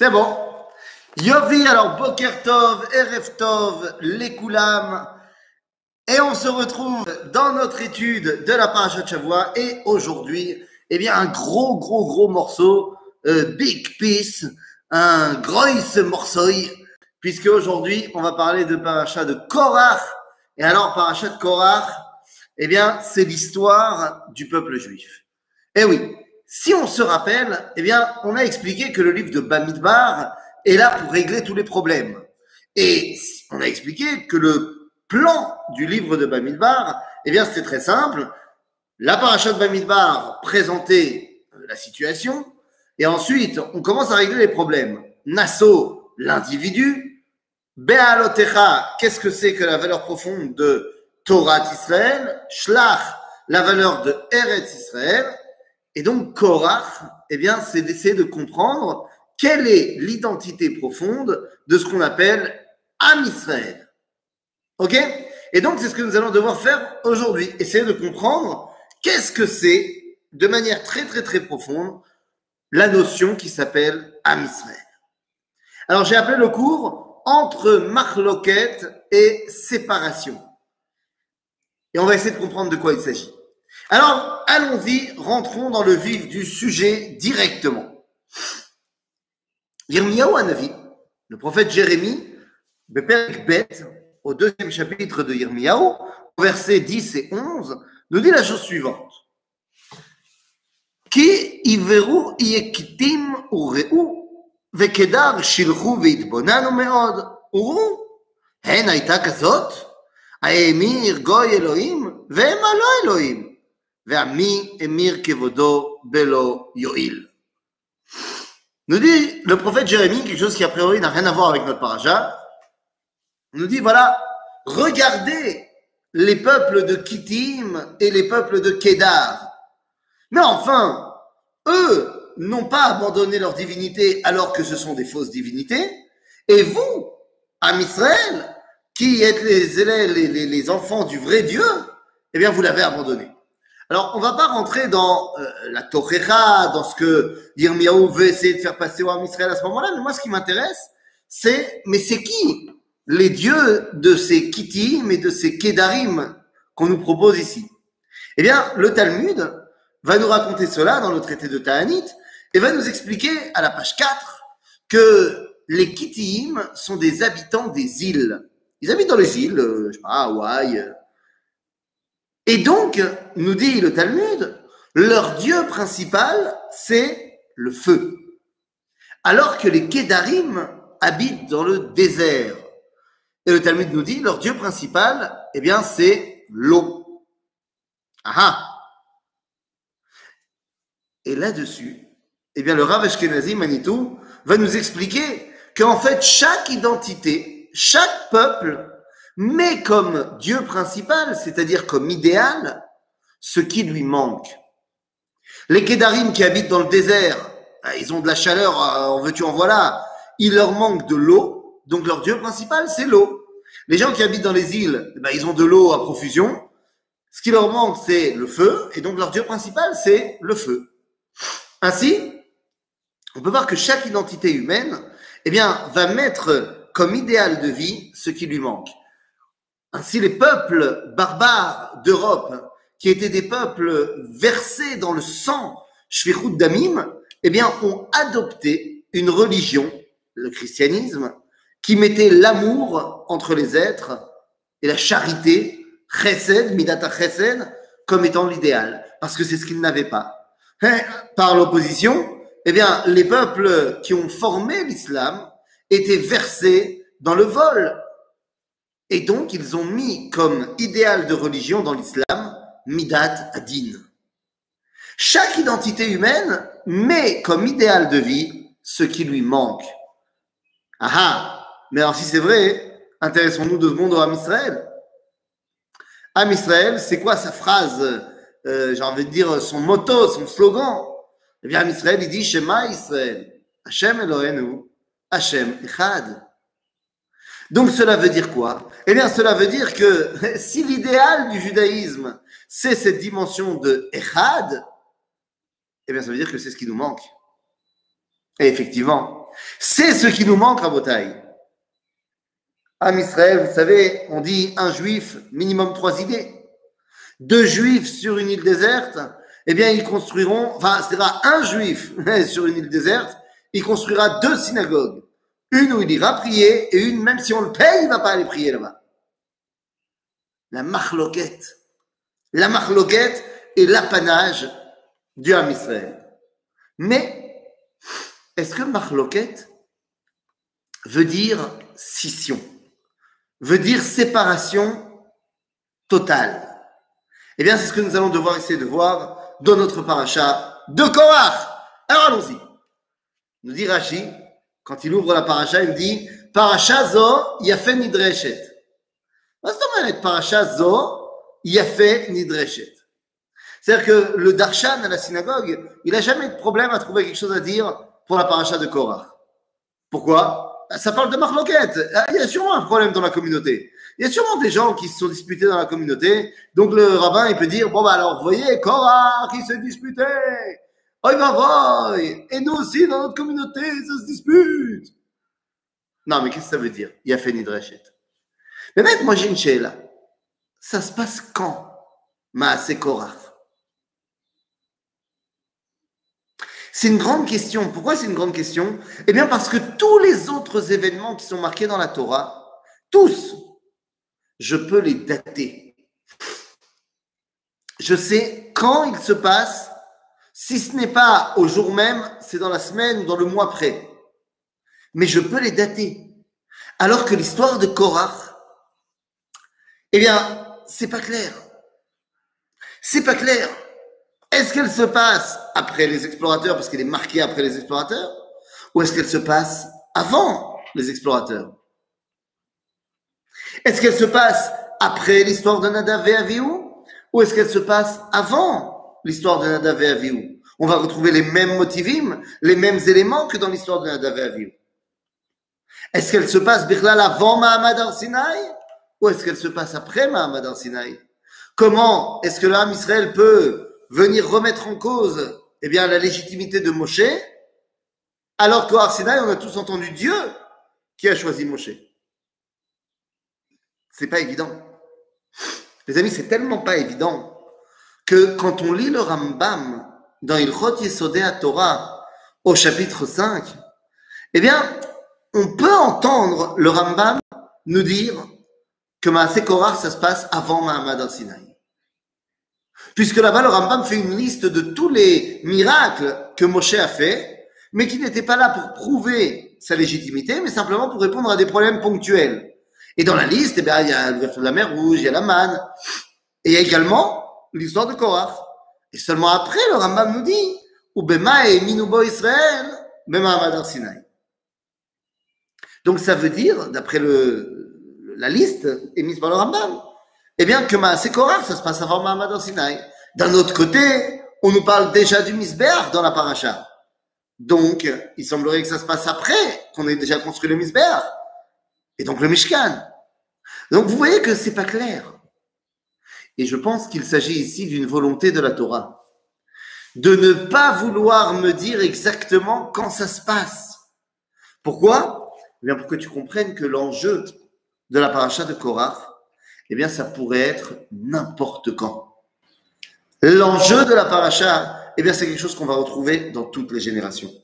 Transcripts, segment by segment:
C'est bon. Yovi, alors Boker Tov, Erev Tov, les Koulam. Et on se retrouve dans notre étude de la Parashat Shavua. Et aujourd'hui, eh bien, un gros, gros, gros morceau, euh, big piece, un gros morceau, puisque aujourd'hui, on va parler de Parashat de Korach. Et alors, Parashat de Korach, eh bien, c'est l'histoire du peuple juif. Eh oui, si on se rappelle, eh bien, on a expliqué que le livre de Bamidbar est là pour régler tous les problèmes. Et on a expliqué que le plan du livre de Bamidbar, eh bien, c'était très simple. La paracha de Bamidbar présentait la situation, et ensuite, on commence à régler les problèmes. Nasso, l'individu. Be'alotecha, qu'est-ce que c'est que la valeur profonde de Torah Israël? Shlach, la valeur de Eretz Israël. Et donc, Korach, eh bien, c'est d'essayer de comprendre quelle est l'identité profonde de ce qu'on appelle Am Israël. OK? Et donc, c'est ce que nous allons devoir faire aujourd'hui. Essayer de comprendre qu'est-ce que c'est, de manière très, très, très profonde, la notion qui s'appelle Am Israël. Alors, j'ai appelé le cours entre marloquette et séparation. Et on va essayer de comprendre de quoi il s'agit. Alors, allons-y, rentrons dans le vif du sujet directement. Yirmiyahu Hanavi, le prophète Jérémie, Beperek Bet, au deuxième chapitre de Yirmiyahu, versets 10 et 11, nous dit la chose suivante. Ki iveru yekitim ureu, vekedar shilchu veitbonanu meod, uru, hen הייתה כזאת? האמיר גוי אלוהים, והמה לא אלוהים. Ve'ami emir kevodo belo yoil. Nous dit le prophète Jérémie, quelque chose qui a priori n'a rien à voir avec notre paracha. nous dit voilà, regardez les peuples de Kittim et les peuples de Kedar. Mais enfin, eux n'ont pas abandonné leur divinité alors que ce sont des fausses divinités. Et vous, Am Israël, qui êtes les, les, les enfants du vrai Dieu, eh bien vous l'avez abandonné. Alors, on va pas rentrer dans euh, la Torera, dans ce que Yirmiyahu veut essayer de faire passer au Israël à ce moment-là, mais moi, ce qui m'intéresse, c'est, mais c'est qui les dieux de ces Kittim et de ces Kedarim qu'on nous propose ici? Eh bien, le Talmud va nous raconter cela dans le traité de Ta'anit et va nous expliquer à la page 4 que les Kittim sont des habitants des îles. Ils habitent dans les îles, euh, je sais pas, Hawaï, et donc, nous dit le Talmud, leur dieu principal, c'est le feu. Alors que les Kedarim habitent dans le désert. Et le Talmud nous dit, leur dieu principal, eh bien, c'est l'eau. Ah, ah Et là-dessus, eh bien, le Rav Ashkenazi Manitou va nous expliquer qu'en fait, chaque identité, chaque peuple mais comme Dieu principal, c'est-à-dire comme idéal, ce qui lui manque. Les Kédarim qui habitent dans le désert, ah, ils ont de la chaleur, euh, en veux-tu, en voilà, il leur manque de l'eau, donc leur Dieu principal, c'est l'eau. Les gens qui habitent dans les îles, eh ben, ils ont de l'eau à profusion, ce qui leur manque, c'est le feu, et donc leur Dieu principal, c'est le feu. Ainsi, on peut voir que chaque identité humaine, eh bien, va mettre comme idéal de vie ce qui lui manque. Ainsi, les peuples barbares d'Europe, qui étaient des peuples versés dans le sang, Shvichut Damim, eh bien, ont adopté une religion, le christianisme, qui mettait l'amour entre les êtres et la charité, chesed, midata chesed, comme étant l'idéal, parce que c'est ce qu'ils n'avaient pas. Hein, par l'opposition, eh bien, les peuples qui ont formé l'islam étaient versés dans le vol, et donc, ils ont mis comme idéal de religion dans l'islam Midat Adin. Chaque identité humaine met comme idéal de vie ce qui lui manque. Ah ah Mais alors, si c'est vrai, intéressons-nous deux secondes au Am Israël. Am Israël, c'est quoi sa phrase euh, J'ai envie de dire son motto, son slogan? Eh bien, Am Israël, il dit Shema Israël. Hashem Elohenu, Hashem Echad. Donc cela veut dire quoi? Eh bien cela veut dire que si l'idéal du judaïsme, c'est cette dimension de Echad, eh bien ça veut dire que c'est ce qui nous manque. Et effectivement, C'est ce qui nous manque, Rabotaï. Am Israël, vous savez, on dit un juif, minimum trois idées. Deux juifs sur une île déserte, eh bien, ils construiront, enfin, c'est un juif sur une île déserte, il construira deux synagogues. Une où il ira prier et une, même si on le paye, il va pas aller prier là-bas. La marloquette. La marloquette est l'apanage du Ham Israël. Mais, est-ce que marloquette veut dire scission? Veut dire séparation totale? Eh bien, c'est ce que nous allons devoir essayer de voir dans notre paracha de Korach. Alors allons-y. Nous dit Rashi, quand il ouvre la paracha, il dit Paracha zo yafe nidreshet. paracha zo yafe nidreshet. C'est-à-dire que le darshan à la synagogue, il n'a jamais de problème à trouver quelque chose à dire pour la paracha de Korach. Pourquoi? Ça parle de marloquette. Il y a sûrement un problème dans la communauté. Il y a sûrement des gens qui se sont disputés dans la communauté. Donc le rabbin, il peut dire, bon, bah alors, vous voyez, Korah qui s'est disputé. Oh, va, Et nous aussi, dans notre communauté, ça se dispute. Non, mais qu'est-ce que ça veut dire? Il a fait. Mais maintenant, moi, j'ai une chéla. Ça se passe quand? Maasé Korah C'est une grande question. Pourquoi c'est une grande question? Eh bien, parce que tous les autres événements qui sont marqués dans la Torah, tous, je peux les dater. Je sais quand ils se passent. Si ce n'est pas au jour même, c'est dans la semaine ou dans le mois près. Mais je peux les dater. Alors que l'histoire de Korach, eh bien, c'est pas clair. C'est pas clair. Est-ce qu'elle se passe après les explorateurs parce qu'elle est marquée après les explorateurs ou est-ce qu'elle se passe avant les explorateurs? Est-ce qu'elle se passe après l'histoire de Nadav et ou est-ce qu'elle se passe avant l'histoire de Nadav et On va retrouver les mêmes motivim, les mêmes éléments que dans l'histoire de Nadav et. Est-ce qu'elle se passe Birlal avant Mahamad al-Sinaï ou est-ce qu'elle se passe après Mahamad al-Sinaï Comment est-ce que l'âme Israël peut venir remettre en cause eh bien, la légitimité de Moshe alors qu'au Sinaï, on a tous entendu Dieu qui a choisi Moshe? C'est pas évident. Les amis, c'est tellement pas évident que quand on lit le Rambam dans Ilchot Yesodei Torah au chapitre 5, eh bien, on peut entendre le Rambam nous dire que Maasé Korach, ça se passe avant Mahamad al-Sinaï. Puisque là-bas, le Rambam fait une liste de tous les miracles que Moshe a fait, mais qui n'étaient pas là pour prouver sa légitimité, mais simplement pour répondre à des problèmes ponctuels. Et dans la liste, eh bien, il y a l'ouverture de la mer Rouge, il y a la manne. Et il y a également l'histoire de Korach. Et seulement après, le Rambam nous dit, Ubema et Minubo Israël, Bema Amadar Sinai. Donc ça veut dire, d'après le, la liste émise par le Rambam, eh bien que c'est Korach, ça se passe avant Mahamad Sinai. D'un autre côté, on nous parle déjà du Misbeach dans la paracha. Donc, il semblerait que ça se passe après qu'on ait déjà construit le Misbeach. Et donc le Mishkan. Donc vous voyez que c'est pas clair. Et je pense qu'il s'agit ici d'une volonté de la Torah. De ne pas vouloir me dire exactement quand ça se passe. Pourquoi? Eh bien pour que tu comprennes que l'enjeu de la paracha de Korach, eh bien ça pourrait être n'importe quand. L'enjeu de la paracha, eh bien c'est quelque chose qu'on va retrouver dans toutes les générations.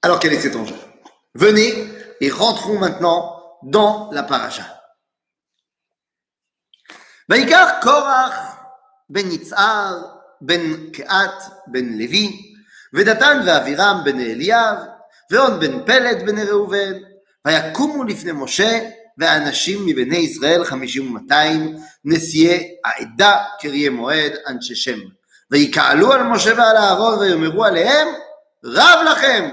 Alors quel est cet enjeu? Venez et rentrons maintenant dans la paracha. Vaïkar Korach ben Yitzhar ben Keat ben Levi ודתן ואבירם בן אליאב ועוד בן פלד בן ראובן ויקומו לפני משה ואנשים מבני ישראל חמישים ומאתיים נשיאי העדה קריאי מועד אנשי שם ויקהלו על משה ועל אהרון ויאמרו עליהם רב לכם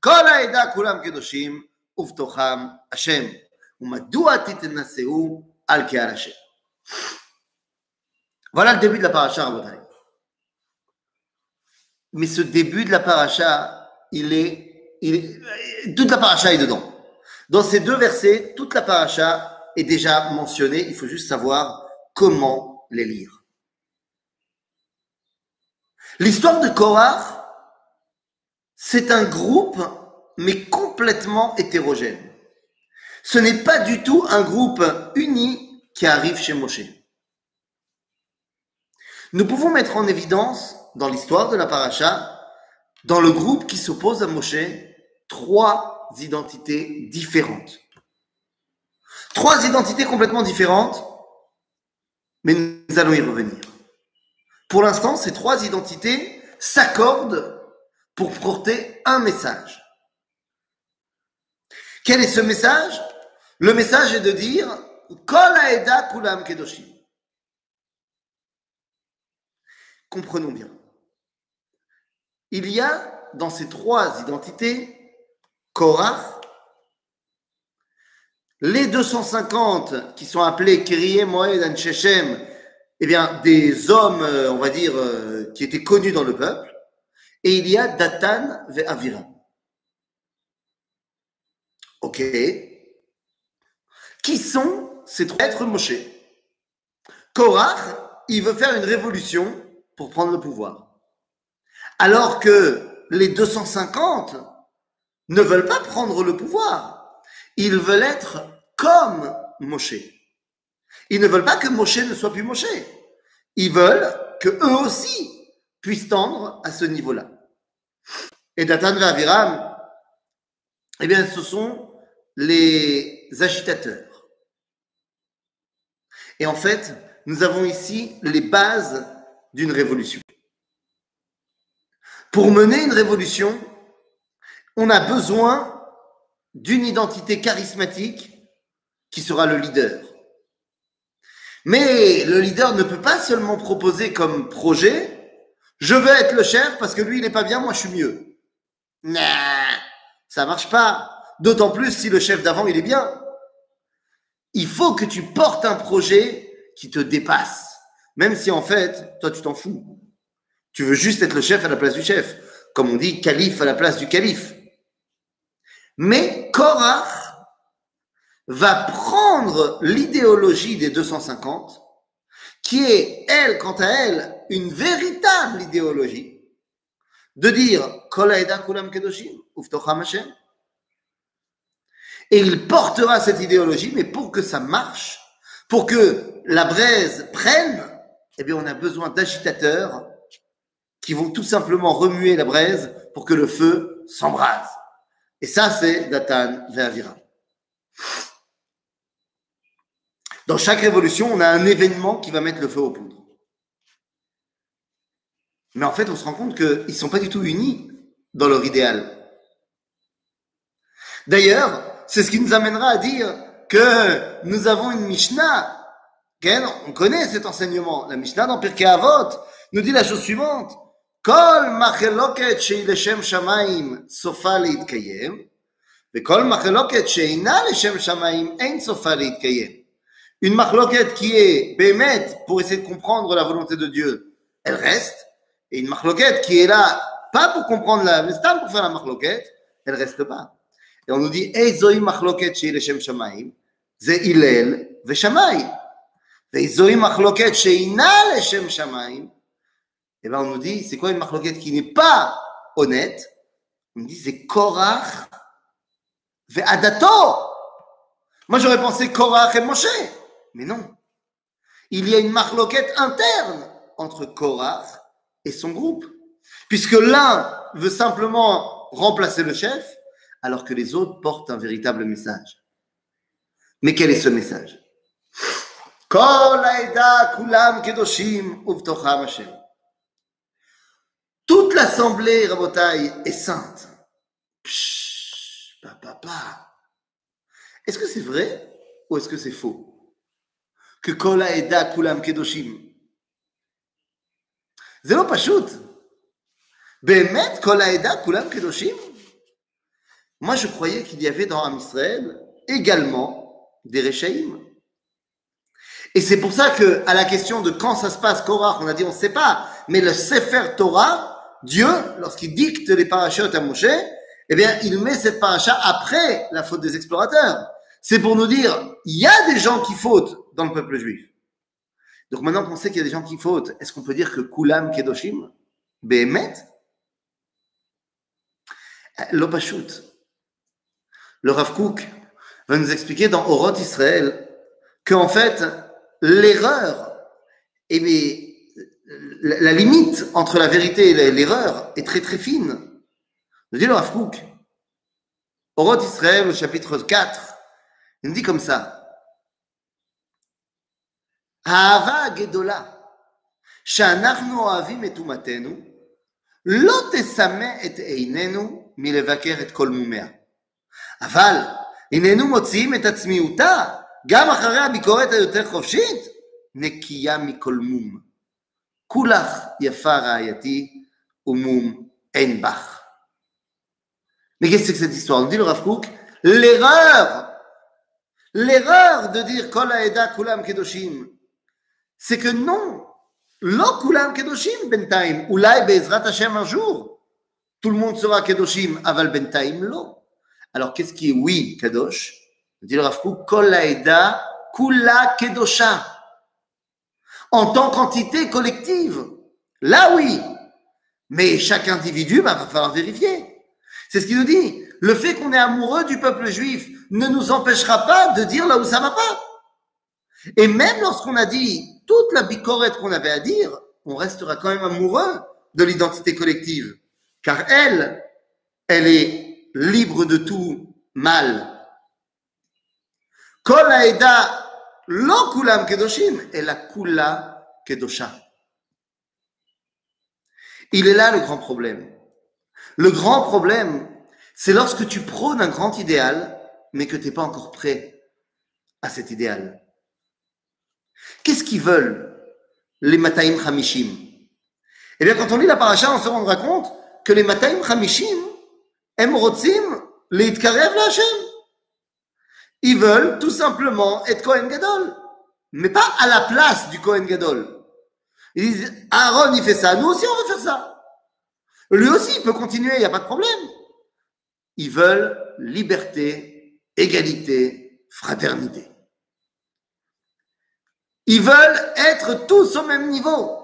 כל העדה כולם קדושים ובתוכם השם. ומדוע תתנשאו על קהל השם. Voilà le début de la paracha, Rabotai. Mais ce début de la paracha, il est, il est, toute la paracha est dedans. Dans ces deux versets, toute la paracha est déjà mentionnée. Il faut juste savoir comment les lire. L'histoire de Korah, c'est un groupe, mais complètement hétérogène. Ce n'est pas du tout un groupe uni qui arrive chez Moshe. Nous pouvons mettre en évidence, dans l'histoire de la paracha, dans le groupe qui s'oppose à Moshe, trois identités différentes. Trois identités complètement différentes, mais nous allons y revenir. Pour l'instant, ces trois identités s'accordent pour porter un message. Quel est ce message? Le message est de dire Kol kulam kedoshim. Comprenons bien. Il y a dans ces trois identités Korach, les 250 qui sont appelés Kirie Moed Anshechem, eh bien, des hommes, euh, on va dire, euh, qui étaient connus dans le peuple, et il y a Datan ve Avira. Ok. Qui sont ces trois êtres Moshe Korach, il veut faire une révolution pour prendre le pouvoir. Alors que les 250 ne veulent pas prendre le pouvoir. Ils veulent être comme Moshe. Ils ne veulent pas que Moshe ne soit plus Moshe. Ils veulent que eux aussi puissent tendre à ce niveau-là. Et Datan et Aviram, eh bien, ce sont les agitateurs. Et en fait, nous avons ici les bases d'une révolution. Pour mener une révolution, on a besoin d'une identité charismatique qui sera le leader. Mais le leader ne peut pas seulement proposer comme projet je veux être le chef parce que lui il n'est pas bien, moi je suis mieux. Nah, ça marche pas. D'autant plus si le chef d'avant il est bien. Il faut que tu portes un projet qui te dépasse, même si en fait toi tu t'en fous. Tu veux juste être le chef à la place du chef, comme on dit calife à la place du calife. Mais Korach va prendre l'idéologie des 250, qui est, elle, quant à elle, une véritable idéologie, de dire kulam Et il portera cette idéologie, mais pour que ça marche, pour que la braise prenne, eh bien, on a besoin d'agitateurs qui vont tout simplement remuer la braise pour que le feu s'embrase. Et ça, c'est Datan Ve'avira. Dans chaque révolution, on a un événement qui va mettre le feu aux poudres. Mais en fait, on se rend compte qu'ils ne sont pas du tout unis dans leur idéal. D'ailleurs, c'est ce qui nous amènera à dire que nous avons une Mishnah. On connaît cet enseignement. La Mishnah dans Pirkei Avot nous dit la chose suivante. Kol macheloket leshem shamaim sofa leitkayem, kol macheloket sheina leshem shamaim ein sofa leitkayem. Une marloquette qui est bémette pour essayer de comprendre la volonté de Dieu, elle reste. Et une marloquette qui est là, pas pour comprendre la, mais pour faire la marloquette, elle reste pas. Et on nous dit, Eizoï marloquette chez Shem Shamaim, ze Hillel ve Shamaim. Eizoï marloquette chez Ina Shem Shamaim. Et ben on nous dit, c'est quoi une marloquette qui n'est pas honnête? On nous dit, c'est Korach ve Adato. Moi j'aurais pensé Korach et Moshe. Mais non. Il y a une marloquette interne entre Korach et son groupe. Puisque l'un veut simplement remplacer le chef, alors que les autres portent un véritable message. Mais quel est ce message? Toute l'assemblée, Rabotai, est sainte. Papa. Est-ce que c'est vrai ou est-ce que c'est faux? Que Kola Eda Kulam Kedoshim. Zéro Pachout. Behemet Kola Eda Kulam Kedoshim moi, je croyais qu'il y avait dans Am Israël également des Rechaïm. Et c'est pour ça que, à la question de quand ça se passe, Korah, on a dit on ne sait pas, mais le Sefer Torah, Dieu, lorsqu'il dicte les parachutes à Moshe, eh bien, il met cette paracha après la faute des explorateurs. C'est pour nous dire, il y a des gens qui fautent dans le peuple juif. Donc maintenant qu'on sait qu'il y a des gens qui fautent, est-ce qu'on peut dire que Kulam Kedoshim Béhémet L'Opachut Le Rav Kook va nous expliquer dans Oroth Israël qu'en fait, l'erreur, et eh la limite entre la vérité et l'erreur est très très fine. Nous dit le Rav Kook. Oroth Israël, au chapitre 4, il nous dit comme ça. האהבה הגדולה שאנחנו אוהבים את אומתנו לא תסמא את עינינו מלבקר את כל מומיה. אבל הננו מוציאים את עצמיותה גם אחרי הביקורת היותר חופשית, נקייה מכל מום. כולך יפה רעייתי ומום אין בך. Mais qu'est-ce que cette histoire On dit le Rav Kook, l'erreur, l'erreur de dire Kol Aeda Kulam Kedoshim, c'est que non, Lo Kulam Kedoshim Bentaim, Oulai Bezrat Hashem un jour, tout le monde sera Kedoshim, Aval Bentaim Lo. Alors qu'est-ce qui est oui Kadosh? Dit le Rav Kook, Kol Aeda Kula Kedosha. En tant qu'entité collective, là oui, mais chaque individu, bah, va falloir vérifier. C'est ce qu'il nous dit. Le fait qu'on est amoureux du peuple juif ne nous empêchera pas de dire là où ça va pas. Et même lorsqu'on a dit toute la bicorette qu'on avait à dire, on restera quand même amoureux de l'identité collective. Car elle, elle est libre de tout mal. Kol lo la kula. Il est là le grand problème. Le grand problème, c'est lorsque tu prônes un grand idéal, mais que tu n'es pas encore prêt à cet idéal. Qu'est-ce qu'ils veulent, les Mataim Hamishim Eh bien, quand on lit la paracha, on se rendra compte que les Mataim Hamishim, הם רוצים להתקרב להשם. Ils veulent tout simplement être Kohen Gadol, mais pas à la place du Kohen Gadol. Ils disent, Aaron, il fait ça, nous aussi on veut faire ça. Lui aussi, il peut continuer, il n'y a pas de problème. Ils veulent liberté, égalité, fraternité. Ils veulent être tous au même niveau.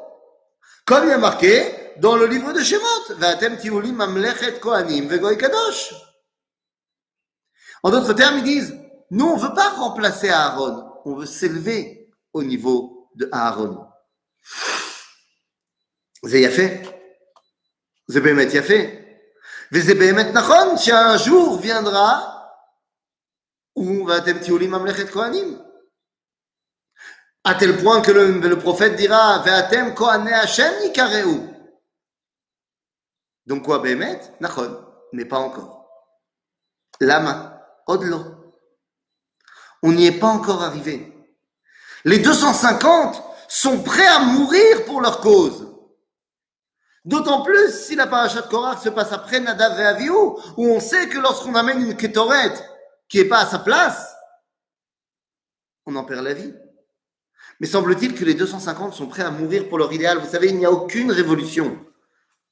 Comme il est marqué dans le livre de Shemot, Kadosh. En d'autres termes, ils disent, nous, on ne veut pas remplacer Aaron, on veut s'élever au niveau de Aaron. Vous avez fait זה באמת יפה. וזה באמת נכון שהun jour viendra où ואתם תהיו לי ממלכת כהנים. À tel point que le, le prophète dira ואתם כהני השם יקראו. Donc quoi, Behemet Nachon, mais pas encore. Lama, Odlo. On n'y est pas encore arrivé. Les 250 sont prêts à mourir pour leur cause. D'autant plus si la paracha de se passe après Nadav et où on sait que lorsqu'on amène une kétoret qui n'est pas à sa place, on en perd la vie. Mais semble-t-il que les 250 sont prêts à mourir pour leur idéal. Vous savez, il n'y a aucune révolution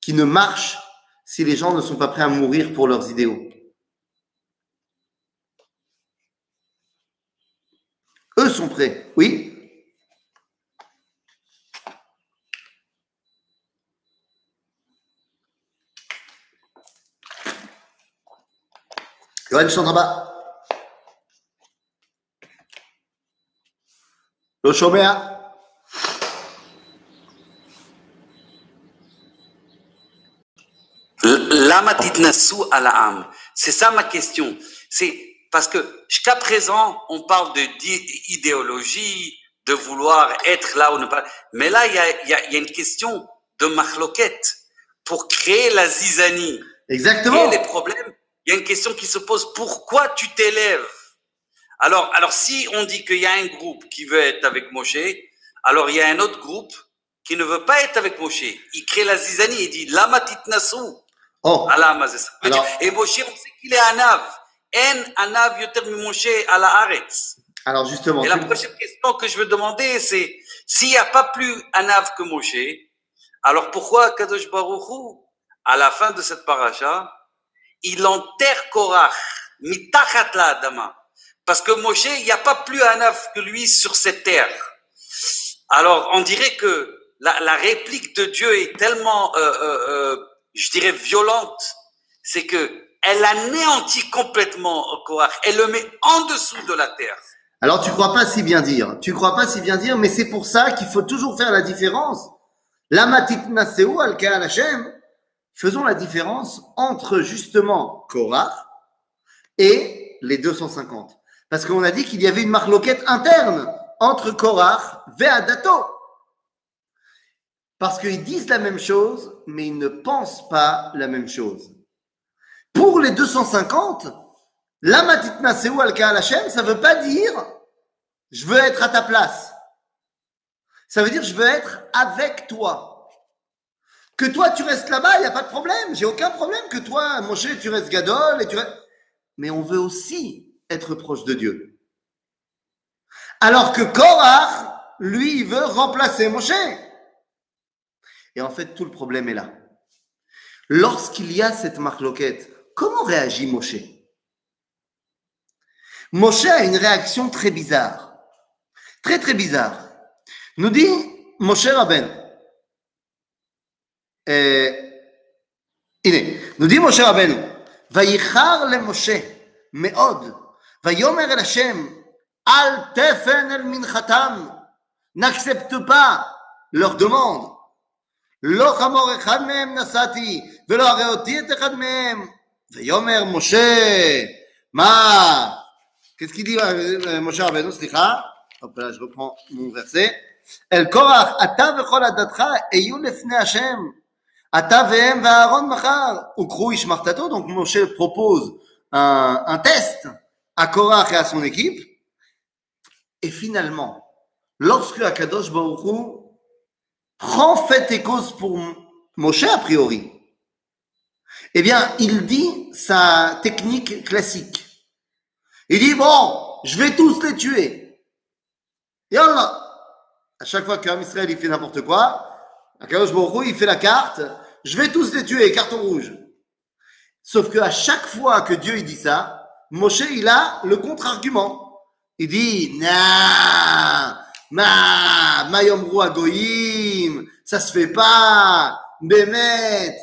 qui ne marche si les gens ne sont pas prêts à mourir pour leurs idéaux. Eux sont prêts, oui Yoann Chandraba. Le. C'est ça ma question. C'est parce que jusqu'à présent, on parle de idéologie, de vouloir être là ou ne pas. Mais là, il y a, y a, y a une question de machloquette pour créer la zizanie. Exactement. Et les problèmes il y a une question qui se pose, pourquoi tu t'élèves? Alors, alors, si on dit qu'il y a un groupe qui veut être avec Moshe, alors il y a un autre groupe qui ne veut pas être avec Moshe. Il crée la zizanie, il dit Lama titnasu. Oh. Alors, Et Moshe, on sait qu'il est anav. En anav yoter Moshe à la aretz. Alors justement. Et la prochaine question que je veux demander, c'est s'il n'y a pas plus anav que Moshe, alors pourquoi Kadosh Baruch à la fin de cette paracha, il enterre Korach, mitachat la adama? Parce que Moshe, il n'y a pas plus un œuf que lui sur cette terre. Alors, on dirait que la, la réplique de Dieu est tellement, euh, euh, euh, je dirais, violente, c'est que elle anéantit complètement Korach. Elle le met en dessous de la terre. Alors tu crois pas si bien dire. Tu crois pas si bien dire, mais c'est pour ça qu'il faut toujours faire la différence. La matit naseu al Hashem. Faisons la différence entre justement Korach et les 250. Parce qu'on a dit qu'il y avait une marloquette interne entre Korach et Adato. Parce qu'ils disent la même chose, mais ils ne pensent pas la même chose. Pour les 250, la matitna seou al Hashem, ça veut pas dire je veux être à ta place. Ça veut dire je veux être avec toi. Que toi tu restes là-bas, il n'y a pas de problème. J'ai aucun problème que toi, Moshe, tu restes Gadol et tu. Mais on veut aussi être proche de Dieu. Alors que Korach, lui, veut remplacer Moshe. Et en fait, tout le problème est là. Lorsqu'il y a cette marloquette, comment réagit Moshe Moshe a une réaction très bizarre. Très, très bizarre. Nous dit Moshe Rabben. Euh, הנה, nous dit משה רבנו, וייחר למשה מאוד, ויאמר אל השם, אל תפן אל מנחתם, n'accepte pas leur demande. לא חמור אחד מהם נשאתי, ולא הרי אותי את אחד מהם. ויאמר משה, מה? Qu'est-ce qu'il dit euh, Moshe Rabbeinu, סליחה? Hop là, je reprends mon verset. אל קורח, אתה וכל עדתך היו לפני השם. אתה והם ואהרון מחר. וקחו איש מחתתו. Donc Moshe propose un, un test à Korach et à son équipe. Et finalement, lorsque Akadosh Baruch Hu prend fait et cause pour Moshe a priori, eh bien, il dit sa technique classique. Il dit, bon, je vais tous les tuer. Et Allah, à chaque fois qu'un Israël il fait n'importe quoi, il fait la carte, je vais tous les tuer, carton rouge. Sauf que à chaque fois que Dieu il dit ça, Moshe il a le contre-argument. Il dit, nah, ma, ma yomru ça se fait pas, bémet.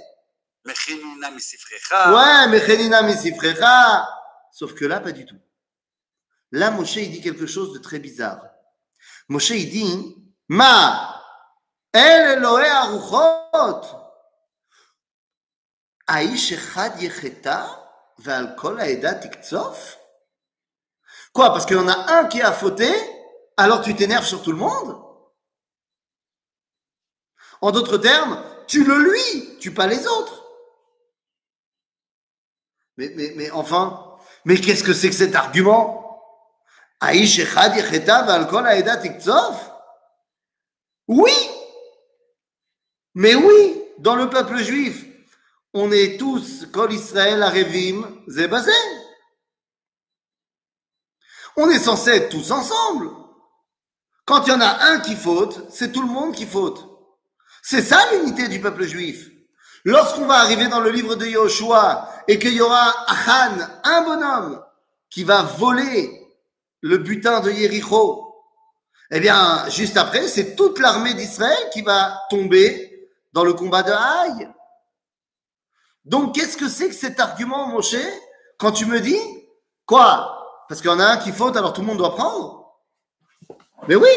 מכינונה מספרך. Ouais, mechenina misifrecha. Sauf que là, pas du tout. Là, Moshe, il dit quelque chose de très bizarre. Moshe, il dit, ma, el Elohe aruchot, האיש אחד יחטא ועל כל העדה תקצוף? Quoi, parce qu'il y en a un qui a fauté, alors tu t'énerves sur tout le monde En d'autres termes, tu le lui, tu pas les autres. Mais, enfin, mais qu'est-ce que c'est que cet argument? Oui Mais oui, dans le peuple juif, on est tous, Kol Israël Arevim, Zebazé. On est censé être tous ensemble. Quand il y en a un qui faute, c'est tout le monde qui faute. C'est ça l'unité du peuple juif. Lorsqu'on va arriver dans le livre de Yahushua et qu'il y aura Achan, un bonhomme, qui va voler le butin de Yericho, eh bien, juste après, c'est toute l'armée d'Israël qui va tomber dans le combat de Haï. Donc, qu'est-ce que c'est que cet argument, Moshe, quand tu me dis, quoi? Parce qu'il y en a un qui faute, alors tout le monde doit prendre Mais oui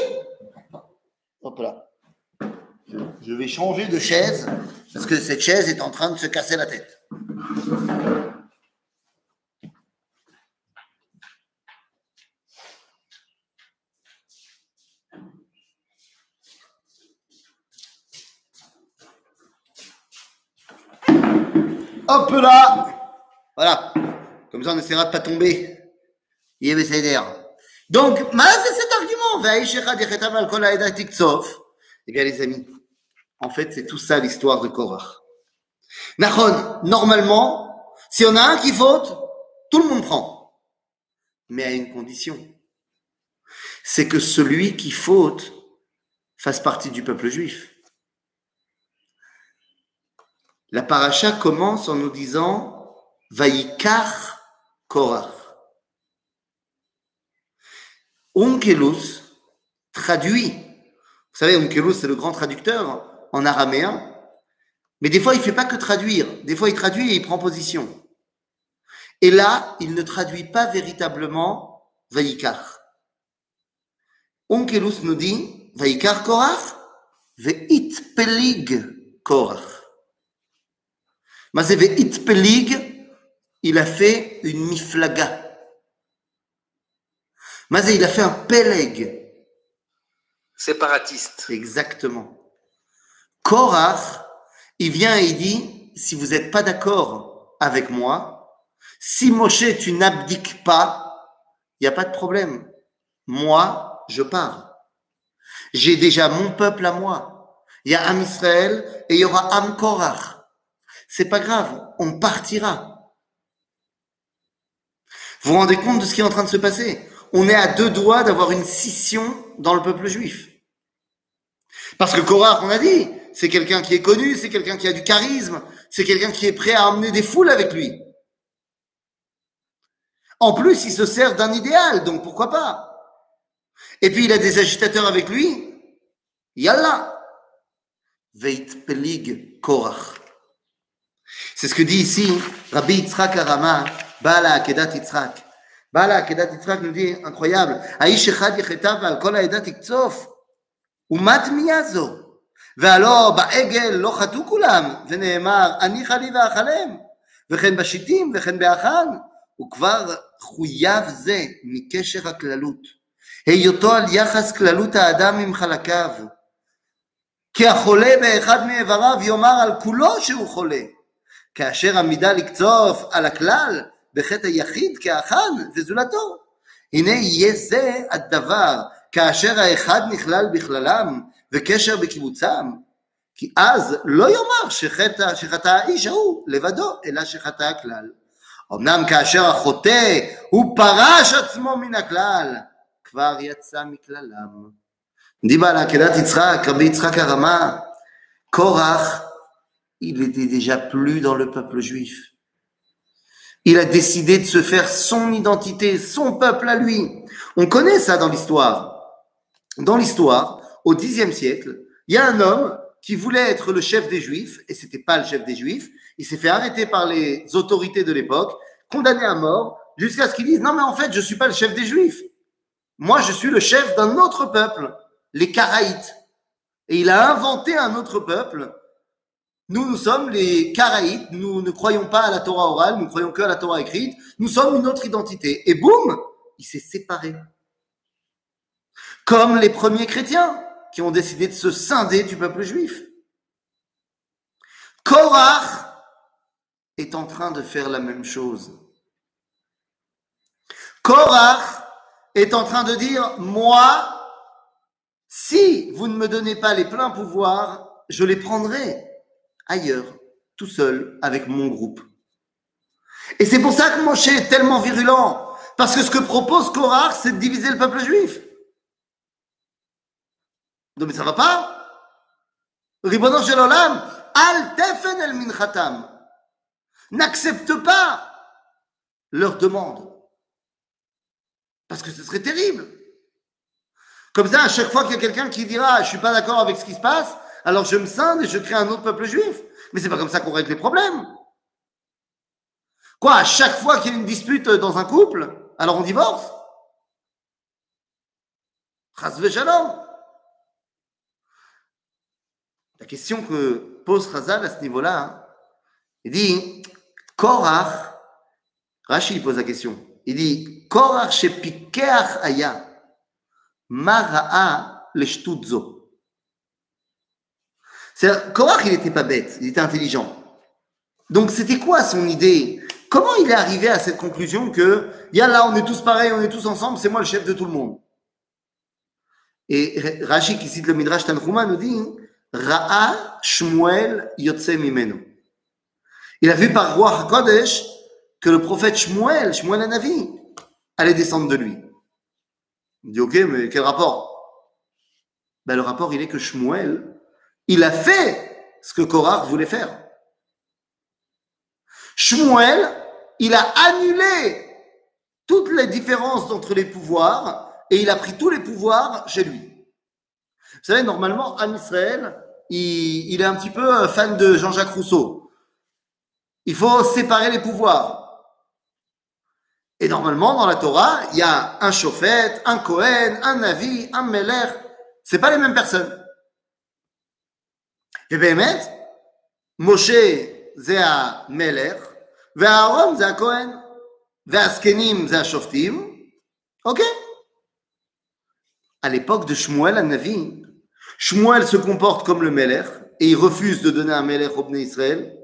Hop là. Je- vais changer de chaise, parce que cette chaise est en train de se casser la tête. Hop là Voilà. Comme ça, on essaiera de pas tomber. Donc, mal, c'est cet argument. Eh bien, les amis, en fait, c'est tout ça l'histoire de Korach. Nachon, normalement, si on a un qui faute, tout le monde prend. Mais à une condition. C'est que celui qui faute fasse partie du peuple juif. La paracha commence en nous disant Vaikar Korach. Onkelos traduit savez, Onkelos, c'est le grand traducteur en araméen. Mais des fois, il fait pas que traduire. Des fois, il traduit et il prend position. Et là, il ne traduit pas véritablement Vaikar. Onkelos nous dit Vaikar Korach, Veit Pelig Korach. Mais Veit Pelig, il a fait une miflaga. Mais il a fait un peleg. Séparatiste. Exactement. Korach, il vient et il dit, si vous n'êtes pas d'accord avec moi, si Moshe, tu n'abdiques pas, il n'y a pas de problème. Moi, je pars. J'ai déjà mon peuple à moi. Il y a Am Israël et il y aura Am Korach. C'est pas grave, on partira. Vous vous rendez compte de ce qui est en train de se passer? On est à deux doigts d'avoir une scission dans le peuple juif. Parce que Korach, on a dit, c'est quelqu'un qui est connu, c'est quelqu'un qui a du charisme, c'est quelqu'un qui est prêt à emmener des foules avec lui. En plus, il se sert d'un idéal, donc pourquoi pas? Et puis, il a des agitateurs avec lui. Yallah Veit Pelig Korach. C'est ce que dit ici Rabbi Yitzhak Arama, Bala Akedat Yitzhak. Bala Akedat Yitzhak nous dit, incroyable, Aish Echad Yechetav Al Kol Aedat Iktsov, Umat Miyazo. והלא בעגל לא חטאו כולם, ונאמר אני חלי ואכלם, וכן בשיטים וכן באחן, וכבר חויב זה מקשר הכללות, היותו על יחס כללות האדם עם חלקיו, כי החולה באחד מאיבריו יאמר על כולו שהוא חולה, כאשר עמידה לקצוף על הכלל בחטא היחיד כאחן וזולתו. הנה יהיה זה הדבר כאשר האחד נכלל בכללם וקשר בקיבוצם, כי אז לא יאמר שחטא, שחטא האיש ההוא לבדו, אלא שחטא הכלל. אמנם כאשר החוטא הוא פרש עצמו מן הכלל, כבר יצא מכללם. דיבה על עקדת יצחק, רבי יצחק הרמה, קורח, il était déjà plus dans le peuple juif. Il a décidé de se faire son identité, son peuple à lui. On connaît ça dans l'histoire. Dans l'histoire, au Xe siècle, il y a un homme qui voulait être le chef des Juifs, et c'était pas le chef des Juifs. Il s'est fait arrêter par les autorités de l'époque, condamné à mort, jusqu'à ce qu'il dise non mais en fait je suis pas le chef des Juifs. Moi je suis le chef d'un autre peuple, les Karaïtes. Et il a inventé un autre peuple. Nous, nous sommes les Karaïtes. Nous ne croyons pas à la Torah orale, nous croyons que à la Torah écrite. Nous sommes une autre identité. Et boum, il s'est séparé. Comme les premiers chrétiens qui ont décidé de se scinder du peuple juif. Korach est en train de faire la même chose. Korach est en train de dire, moi, si vous ne me donnez pas les pleins pouvoirs, je les prendrai ailleurs, tout seul, avec mon groupe. Et c'est pour ça que Moshe est tellement virulent, parce que ce que propose Korach, c'est de diviser le peuple juif. Non, mais ça va pas Ribono al tefen el minchatam. N'accepte pas leur demande. Parce que ce serait terrible. Comme ça, à chaque fois qu'il y a quelqu'un qui dira Je suis pas d'accord avec ce qui se passe, alors je me scinde et je crée un autre peuple juif. Mais c'est pas comme ça qu'on règle les problèmes. Quoi, à chaque fois qu'il y a une dispute dans un couple, alors on divorce? Chas shalom. La question que pose Razal à ce niveau-là, hein, il dit Korach, Rachid pose la question. Il dit Korach shepikeach aya, mara'a leshtutzo. C'est Korach, il n'était pas bête, il était intelligent. Donc c'était quoi son idée? Comment il est arrivé à cette conclusion que, là, on est tous pareils, on est tous ensemble, c'est moi le chef de tout le monde? Et Rachid, qui cite le Midrash Tanchuma, nous dit Ra'a Shmuel Yotse Mimenu. Il a vu par Roi HaKodesh que le prophète Shmuel, Shmuel Anavi, allait descendre de lui. Il dit, ok, mais quel rapport? Ben, Le rapport, il est que Shmuel, il a fait ce que Korach voulait faire. Shmuel, il a annulé toutes les différences entre les pouvoirs et il a pris tous les pouvoirs chez lui. Vous savez, normalement, Am Israël, il, il est un petit peu euh, fan de Jean-Jacques Rousseau. Il faut séparer les pouvoirs. Et normalement, dans la Torah, il y a un Shofet, un Kohen, un Navi, un Meler. C'est pas les mêmes personnes. Et באמת, משה זה המלך, והאהרון זה הכהן, והזקנים זה השופטים, אוקיי? À l'époque de Shmuel Navi, Shmuel se comporte comme le Melech et il refuse de donner un Melech au Bnei Israël.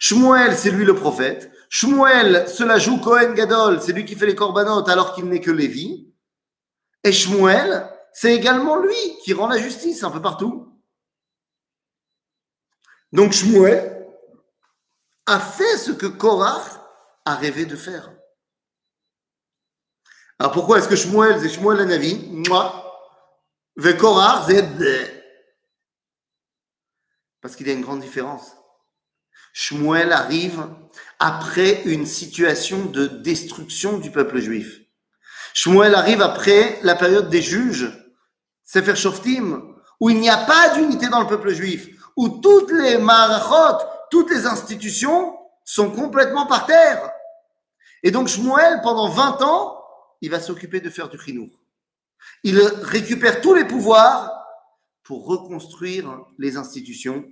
Shmuel, c'est lui le prophète. Shmuel, cela joue Kohen Gadol, c'est lui qui fait les korbanot alors qu'il n'est que Lévi. Et Shmuel, c'est également lui qui rend la justice un peu partout. Donc Shmuel a fait ce que Korach a rêvé de faire. Alors pourquoi est-ce que Shmuel, c'est Shmuel Navi Moi, ve Korach, c'est Parce qu'il y a une grande différence. Shmuel arrive après une situation de destruction du peuple juif. Shmuel arrive après la période des juges, Sefer Shoftim, où il n'y a pas d'unité dans le peuple juif, où toutes les marachot, toutes les institutions sont complètement par terre. Et donc Shmuel, pendant 20 ans, il va s'occuper de faire du chinour. Il récupère tous les pouvoirs pour reconstruire les institutions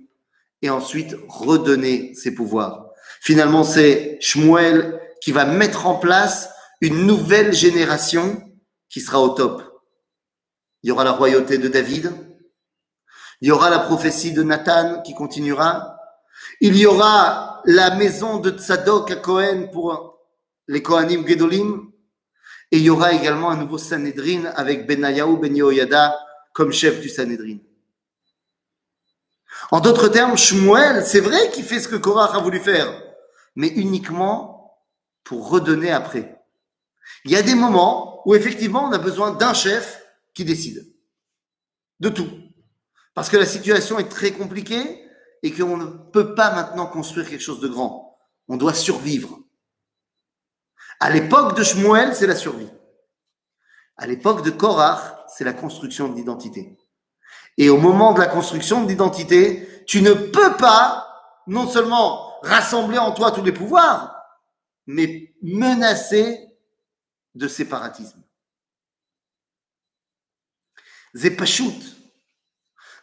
et ensuite redonner ses pouvoirs. Finalement, c'est Shmuel qui va mettre en place une nouvelle génération qui sera au top. Il y aura la royauté de David, il y aura la prophétie de Nathan qui continuera, il y aura la maison de Tzadok à Cohen pour les Kohanim Gedolim, et il y aura également un nouveau Sanhedrin avec Benayahu Ben Yehoyada comme chef du Sanhedrin. En d'autres termes, Shmuel, c'est vrai qu'il fait ce que Korach a voulu faire, mais uniquement pour redonner après. Il y a des moments où effectivement on a besoin d'un chef qui décide de tout. Parce que la situation est très compliquée et qu'on ne peut pas maintenant construire quelque chose de grand. On doit survivre. À l'époque de Shmuel, c'est la survie. À l'époque de Korach, c'est la construction de l'identité. Et au moment de la construction de l'identité, tu ne peux pas non seulement rassembler en toi tous les pouvoirs, mais menacer de séparatisme. Zepashut.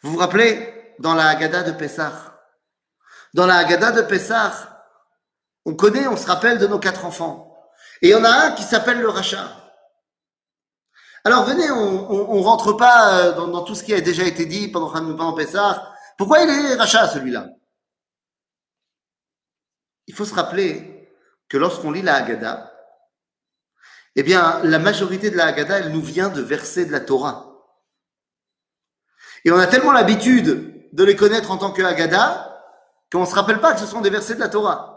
Vous vous rappelez dans la Haggadah de Pessah? Dans la Haggadah de Pessah, on connaît, on se rappelle de nos quatre enfants. Et il y en a un qui s'appelle le rachat. Alors venez, on ne rentre pas euh, dans, tout ce qui a déjà été dit pendant, pendant Pessah. Pourquoi il est rachat celui-là? Il faut se rappeler que lorsqu'on lit la Haggadah, eh bien, la majorité de la Haggadah, elle nous vient de versets de la Torah. Et on a tellement l'habitude de les connaître en tant que Haggadah qu'on ne se rappelle pas que ce sont des versets de la Torah.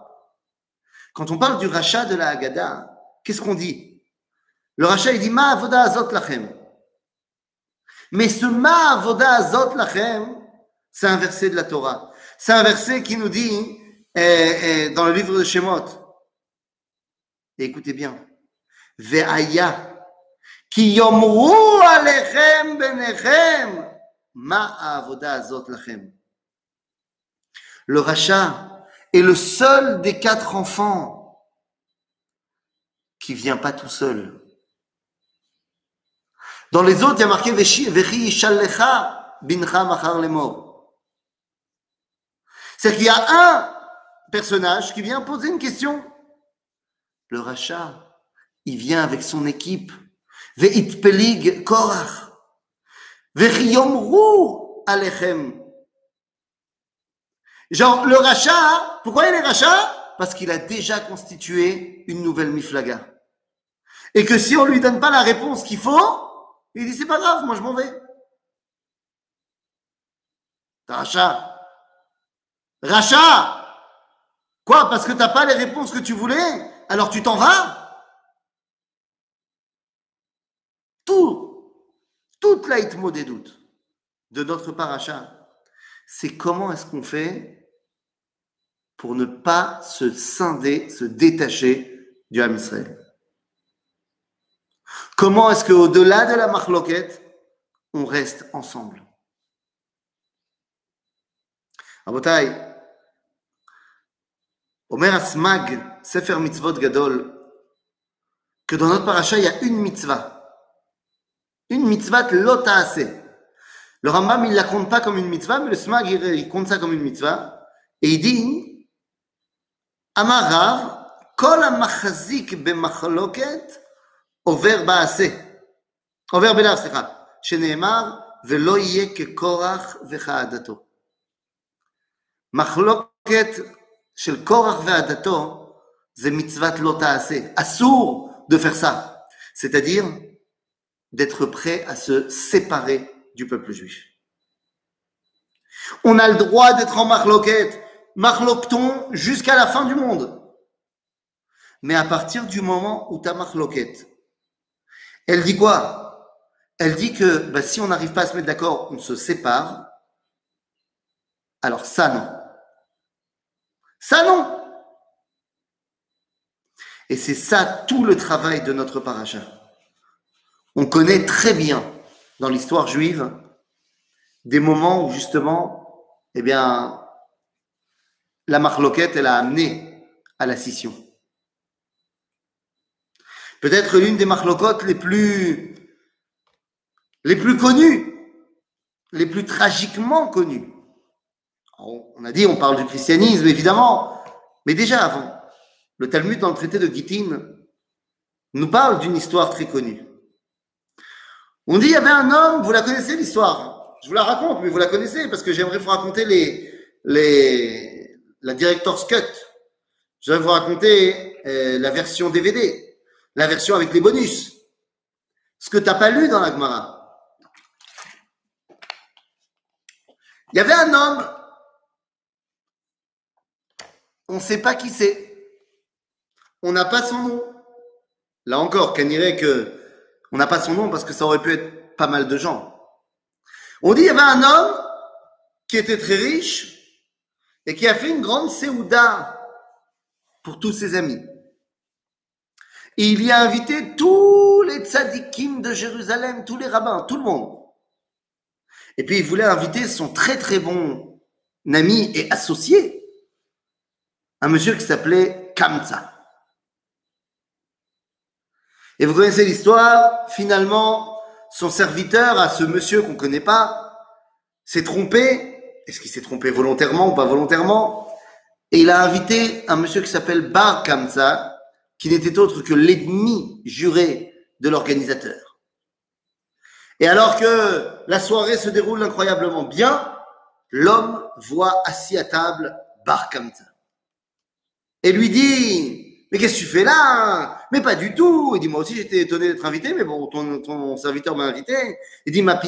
Quand on parle du rachat de la Haggadah, qu'est-ce qu'on dit? Le rachat, il dit Ma avoda azot lachem. Mais ce Ma avoda azot lachem, c'est un verset de la Torah. C'est un verset qui nous dit eh, eh, dans le livre de Shemot. Écoutez bien. Ve'aya. Ki yomru alechem benechem. Ma avoda azot lachem. Le rachat est le seul des quatre enfants qui vient pas tout seul. Dans les autres, il y a marqué Vechi Shallecha bincha machar lemor. C'est-à-dire qu'il y a un personnage qui vient poser une question. Le rachat, il vient avec son équipe. Ve'itpelig korach. Vechi yomru alechem Genre, le rachat, pourquoi il est rachat Parce qu'il a déjà constitué une nouvelle miflaga. Et que si on lui donne pas la réponse qu'il faut, il dit c'est pas grave, moi je m'en vais. Rachat. Rachat Quoi Parce que t'as pas les réponses que tu voulais Alors tu t'en vas Tout, toute l'aïtmo des doutes de notre paracha, c'est comment est-ce qu'on fait pour ne pas se scinder, se détacher du Ham Israël. Comment est-ce qu'au-delà de la marloquette, on reste ensemble? Abotai, Omer Asmag, Sefer Mitzvot Gadol, que dans notre paracha, il y a une mitzvah. Une mitzvah lota assez. Le Rambam, il ne la compte pas comme une mitzvah, mais le Smag, il, compte ça comme une mitzvah. Et il dit, Amarav, Kol amachzik bemachloket over ba'ase. Over belav, סליחה. שנאמר, ולא יהיה כקורח וכעדתו. מחלוקת של קורח ועדתו זה מצוות לא תעשה. אסור de faire ça. C'est-à-dire d'être prêt à se séparer du peuple juif. On a le droit d'être en marloquette, marloqueton jusqu'à la fin du monde. Mais à partir du moment où tu as marloquette, elle dit quoi? Elle dit que bah, si on n'arrive pas à se mettre d'accord, on se sépare. Alors ça non. Ça non. Et c'est ça tout le travail de notre paracha. On connaît très bien dans l'histoire juive des moments où justement, eh bien, la marloquette, elle a amené à la scission. Peut-être l'une des marloquettes les plus, les plus connues, les plus tragiquement connues. On a dit, on parle du christianisme, évidemment, mais déjà avant. Le Talmud, dans le traité de Gittin, nous parle d'une histoire très connue. On dit, il y avait un homme, vous la connaissez l'histoire? Je vous la raconte, mais vous la connaissez parce que j'aimerais vous raconter les, les, la Director's Cut. J'aimerais vous raconter euh, la version DVD, la version avec les bonus. Ce que tu n'as pas lu dans la Gemara. Il y avait un homme, on ne sait pas qui c'est on n'a pas son nom. Là encore, qu'on dirait que on n'a pas son nom parce que ça aurait pu être pas mal de gens. On dit il y avait un homme qui était très riche et qui a fait une grande séouda pour tous ses amis. Il y a invité tous les tzadikim de Jérusalem, tous les rabbins, tout le monde. Et puis il voulait inviter son très très bon ami et associé, un monsieur qui s'appelait Kamsa. Et vous connaissez l'histoire, finalement, son serviteur à ce monsieur qu'on ne connaît pas s'est trompé. Est-ce qu'il s'est trompé volontairement ou pas volontairement? Et il a invité un monsieur qui s'appelle Bar Kamsa, qui n'était autre que l'ennemi juré de l'organisateur. Et alors que la soirée se déroule incroyablement bien, l'homme voit assis à table Bar et lui dit mais qu'est-ce que tu fais là Mais pas du tout. Il dit, moi aussi j'étais étonné d'être invité, mais bon, ton, serviteur m'a invité. Il dit, ma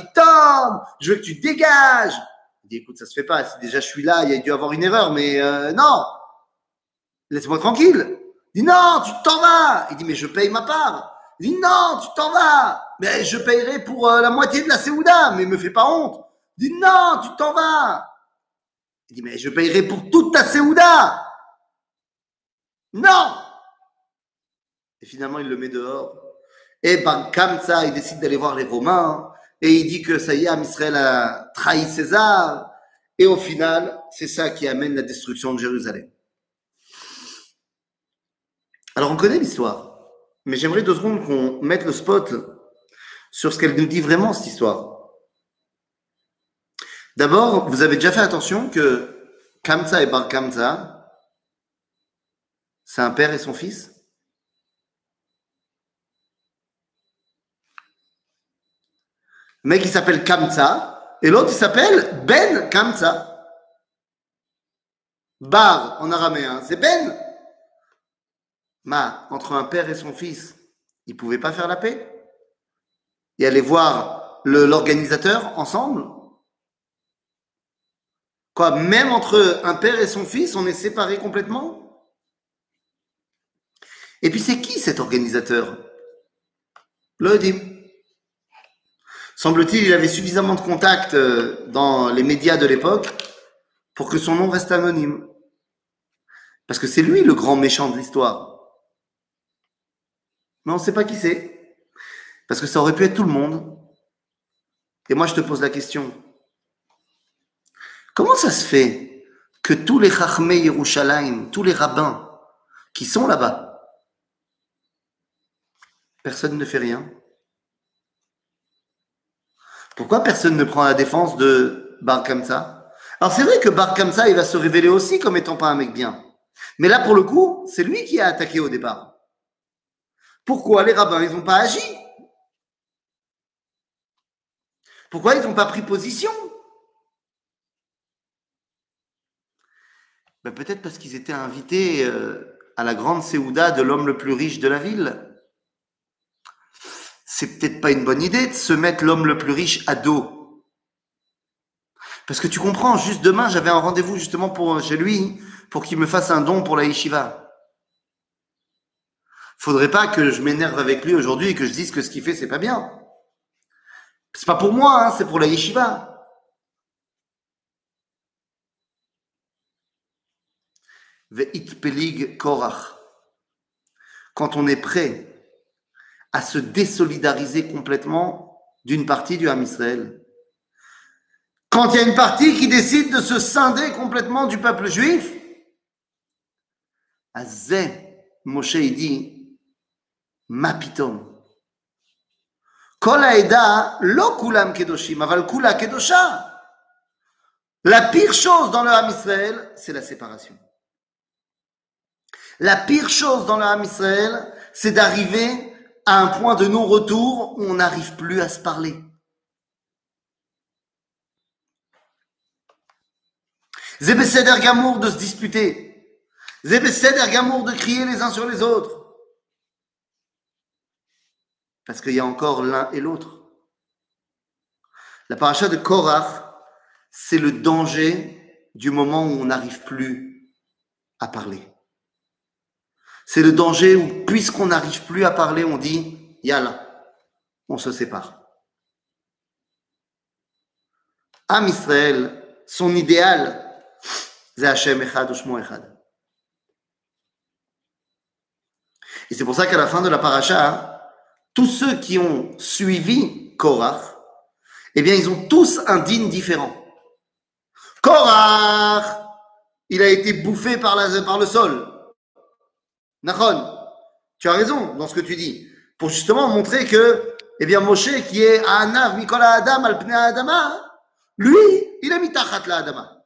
je veux que tu dégages. Il dit, écoute, ça se fait pas. Déjà je suis là, il y a dû avoir une erreur, mais euh, non. Laisse-moi tranquille. Il dit, non, tu t'en vas. Il dit, mais je paye ma part. Il dit, non, tu t'en vas. Mais je payerai pour euh, la moitié de la Séouda, mais me fais pas honte. Il dit, non, tu t'en vas. Il dit, mais je payerai pour toute ta Séouda. Non et finalement, il le met dehors. Et ben, comme ça, il décide d'aller voir les Romains. Et il dit que ça y a trahi César. Et au final, c'est ça qui amène la destruction de Jérusalem. Alors, on connaît l'histoire. Mais j'aimerais deux secondes qu'on mette le spot sur ce qu'elle nous dit vraiment, cette histoire. D'abord, vous avez déjà fait attention que Kamsa et Bar Kamsa, c'est un père et son fils? Le mec, il s'appelle Kamsa, et l'autre, il s'appelle Ben Kamsa. Bar, en araméen, c'est Ben? Ma, entre un père et son fils, ils ne pouvaient pas faire la paix? Et aller voir l'organisateur ensemble? Quoi, même entre un père et son fils, on est séparés complètement? Et puis c'est qui cet organisateur? Le Semble-t-il, il avait suffisamment de contacts euh, dans les médias de l'époque pour que son nom reste anonyme. Parce que c'est lui le grand méchant de l'histoire. Mais on ne sait pas qui c'est. Parce que ça aurait pu être tout le monde. Et moi, je te pose la question. Comment ça se fait que tous les Chachmei Yerushalayim, tous les rabbins qui sont là-bas, personne ne fait rien? Pourquoi personne ne prend la défense de Bar Kamsa? Alors c'est vrai que Bar Kamsa, il va se révéler aussi comme étant pas un mec bien. Mais là, pour le coup, c'est lui qui a attaqué au départ. Pourquoi les rabbins, ils n'ont pas agi? Pourquoi ils n'ont pas pris position? Ben, Peut-être parce qu'ils étaient invités euh, à la grande séouda de l'homme le plus riche de la ville. C'est peut-être pas une bonne idée de se mettre l'homme le plus riche à dos. Parce que tu comprends, juste demain, j'avais un rendez-vous justement chez lui pour qu'il me fasse un don pour la yeshiva. Faudrait pas que je m'énerve avec lui aujourd'hui et que je dise que ce qu'il fait, c'est pas bien. C'est pas pour moi, hein, c'est pour la yeshiva. Quand on est prêt à se désolidariser complètement d'une partie du Ham Israël. Quand il y a une partie qui décide de se scinder complètement du peuple juif, Azé, Moshe il dit, Kol lo kulam kedoshim, aval kula kedosha. La pire chose dans le Ham Israël, c'est la séparation. La pire chose dans le Ham Israël, c'est d'arriver à un point de non-retour où on n'arrive plus à se parler. Zébesseder Gamour de se disputer. Zébesseder Gamour de crier les uns sur les autres. Parce qu'il y a encore l'un et l'autre. La paracha de Korach, c'est le danger du moment où on n'arrive plus à parler. C'est le danger où, puisqu'on n'arrive plus à parler, on dit Yalla, on se sépare. Am Israël, son idéal, c'est Hashem Echad Echad. Et c'est pour ça qu'à la fin de la paracha, tous ceux qui ont suivi Korach, eh bien, ils ont tous un digne différent. Korach, il a été bouffé par, la, par le sol. Nachon, tu as raison dans ce que tu dis. Pour justement montrer que, eh bien, Moshe, qui est Anav Mikola Adam al Adama, lui, il a mis Tachat la Adama.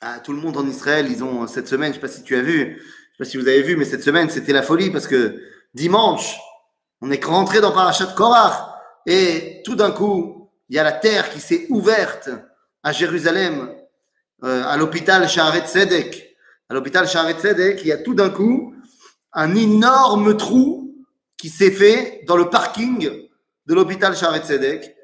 Ah, tout le monde en Israël, ils ont cette semaine, je ne sais pas si tu as vu, je ne sais pas si vous avez vu, mais cette semaine, c'était la folie parce que dimanche, on est rentré dans Parashat Korach et tout d'un coup, il y a la terre qui s'est ouverte à Jérusalem, euh, à l'hôpital Shaharet Sedek à l'hôpital Sharet Tzedek, il y a tout d'un coup un énorme trou qui s'est fait dans le parking de l'hôpital Sharet Tzedek.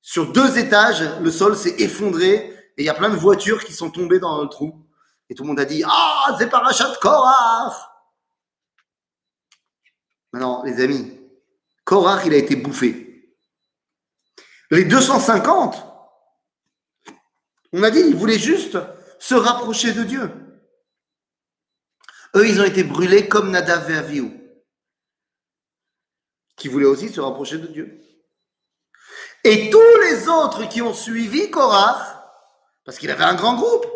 Sur deux étages, le sol s'est effondré et il y a plein de voitures qui sont tombées dans le trou. Et tout le monde a dit Ah, c'est parachat Korach Maintenant, les amis, Korach, il a été bouffé. Les 250, on a dit, ils voulaient juste se rapprocher de Dieu. Eux, ils ont été brûlés comme Nadav et qui voulaient aussi se rapprocher de Dieu. Et tous les autres qui ont suivi Korach, parce qu'il avait un grand groupe,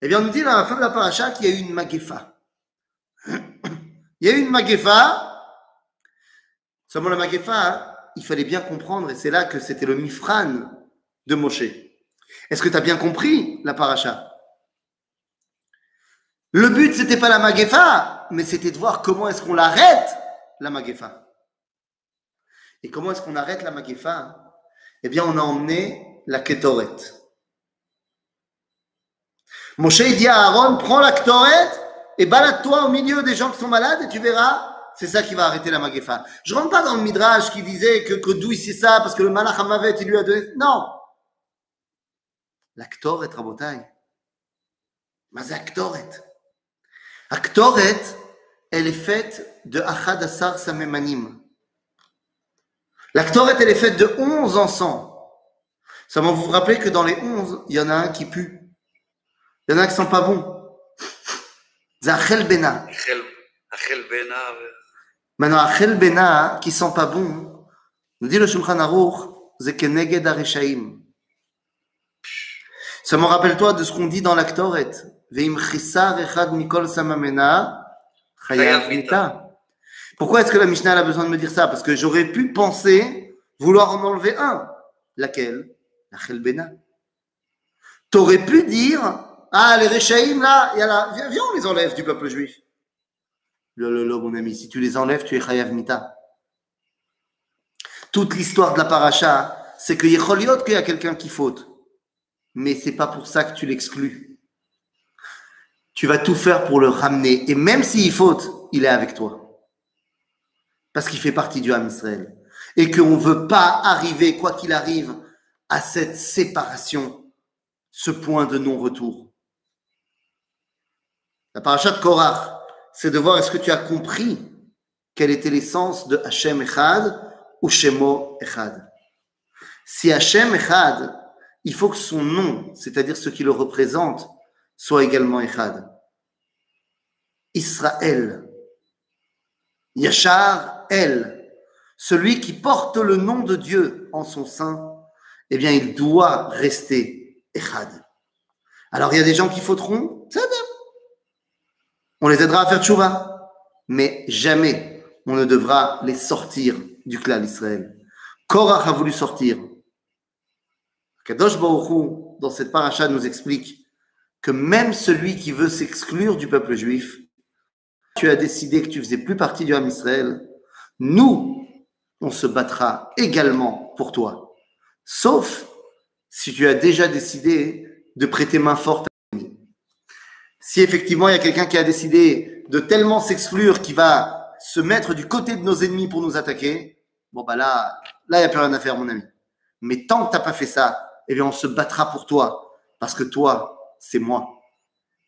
eh bien, on nous dit à la fin de la paracha qu'il y a eu une magefa. Il y a eu une magefa. Seulement la magefa, il fallait bien comprendre, et c'est là que c'était le mifran de Moshe. Est-ce que tu as bien compris la paracha? Le but, c'était pas la Magefa, mais c'était de voir comment est-ce qu'on l'arrête, la Magefa. Et comment est-ce qu'on arrête la Magefa Eh bien, on a emmené la Ketoret. Moshe dit à Aaron, prends la Ketoret et balade-toi au milieu des gens qui sont malades et tu verras, c'est ça qui va arrêter la Magefa. Je rentre pas dans le Midrash qui disait que, que c'est ça, parce que le Malach Hamavet, il lui a donné. Non! La Ketoret, Rabotai. Mais Ketoret. Aktoret, elle est faite de Achad Asar Samemanim. L'Aktoret, elle est faite de 11 encens. Ça va vous rappeler que dans les 11, il y en a un qui pue. Il y en a un qui sent pas bon. C'est Achel Bena. Achel Bena. Maintenant, Achel Bena, qui sent pas bon, nous dit le Shulchan Aruch, c'est Keneged Areshaim. Ça me rappelle-toi de ce qu'on dit dans l'actoret. Veim chisar echad mikol samamena chayav mita. Pourquoi est-ce que la Mishnah a besoin de me dire ça Parce que j'aurais pu penser vouloir en enlever un. Laquelle La chelbena. T'aurais pu dire Ah, les Réchaïm là, y a là viens, on les enlève du peuple juif. Le, le, le, mon ami, si tu les enlèves, tu es chayav mita. Toute l'histoire de la paracha, c'est que Yecholiot qu'il y a quelqu'un qui faute. Mais c'est pas pour ça que tu l'exclus. Tu vas tout faire pour le ramener. Et même s'il faute, il est avec toi. Parce qu'il fait partie du Ham Israël. Et qu'on ne veut pas arriver, quoi qu'il arrive, à cette séparation, ce point de non-retour. La paracha de Korach, c'est de voir est-ce que tu as compris quel était l'essence de Hachem Echad ou Shemo Echad. Si Hachem Echad, il faut que son nom, c'est-à-dire ce qui le représente, soit également Echad. Israël. Yachar El. Celui qui porte le nom de Dieu en son sein, eh bien, il doit rester Echad. Alors, il y a des gens qui fauteront, On les aidera à faire tchouva. Mais jamais on ne devra les sortir du clan d'Israël. Korach a voulu sortir. Kadosh Baruch dans cette paracha, nous explique que même celui qui veut s'exclure du peuple juif, tu as décidé que tu faisais plus partie du Ham Israël, nous, on se battra également pour toi. Sauf si tu as déjà décidé de prêter main forte. Si effectivement il y a quelqu'un qui a décidé de tellement s'exclure qu'il va se mettre du côté de nos ennemis pour nous attaquer, bon bah là, là il n'y a plus rien à faire mon ami. Mais tant que tu n'as pas fait ça, eh bien on se battra pour toi. Parce que toi, c'est moi.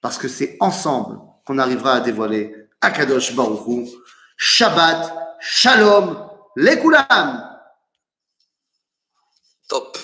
Parce que c'est ensemble qu'on arrivera à dévoiler Akadosh Baruch Shabbat, Shalom, les Koulam. Top.